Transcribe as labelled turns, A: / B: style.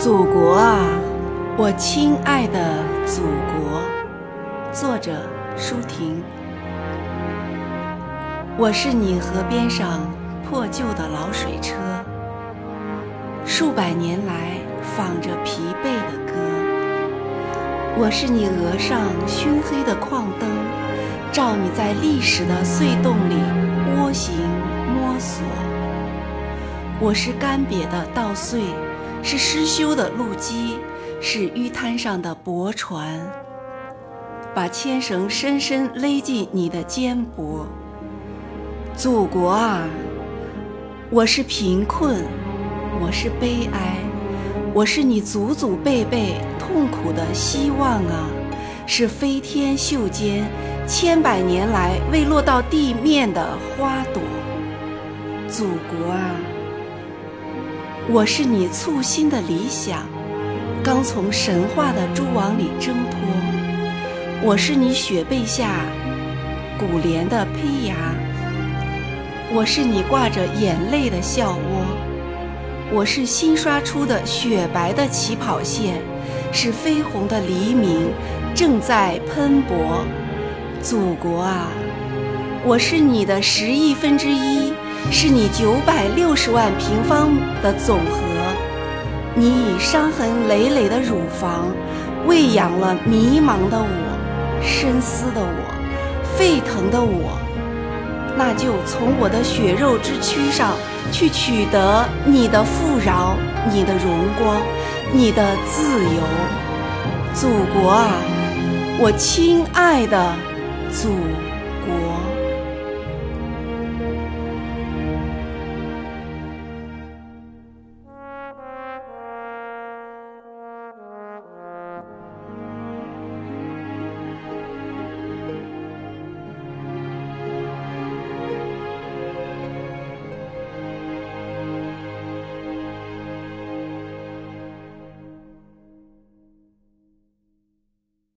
A: 祖国啊，我亲爱的祖国。作者：舒婷。我是你河边上破旧的老水车，数百年来放着疲惫的歌。我是你额上熏黑的矿灯，照你在历史的隧洞里蜗行摸索。我是干瘪的稻穗。是失修的路基，是淤滩上的驳船，把牵绳深深勒进你的肩膊。祖国啊，我是贫困，我是悲哀，我是你祖祖辈辈痛苦的希望啊，是飞天袖间千百年来未落到地面的花朵。祖国啊！我是你簇新的理想，刚从神话的蛛网里挣脱；我是你雪被下古莲的胚芽；我是你挂着眼泪的笑窝；我是新刷出的雪白的起跑线，是绯红的黎明正在喷薄。祖国啊，我是你的十亿分之一。是你九百六十万平方的总和，你以伤痕累累的乳房喂养了迷茫的我、深思的我、沸腾的我，那就从我的血肉之躯上去取得你的富饶、你的荣光、你的自由，祖国啊，我亲爱的祖国。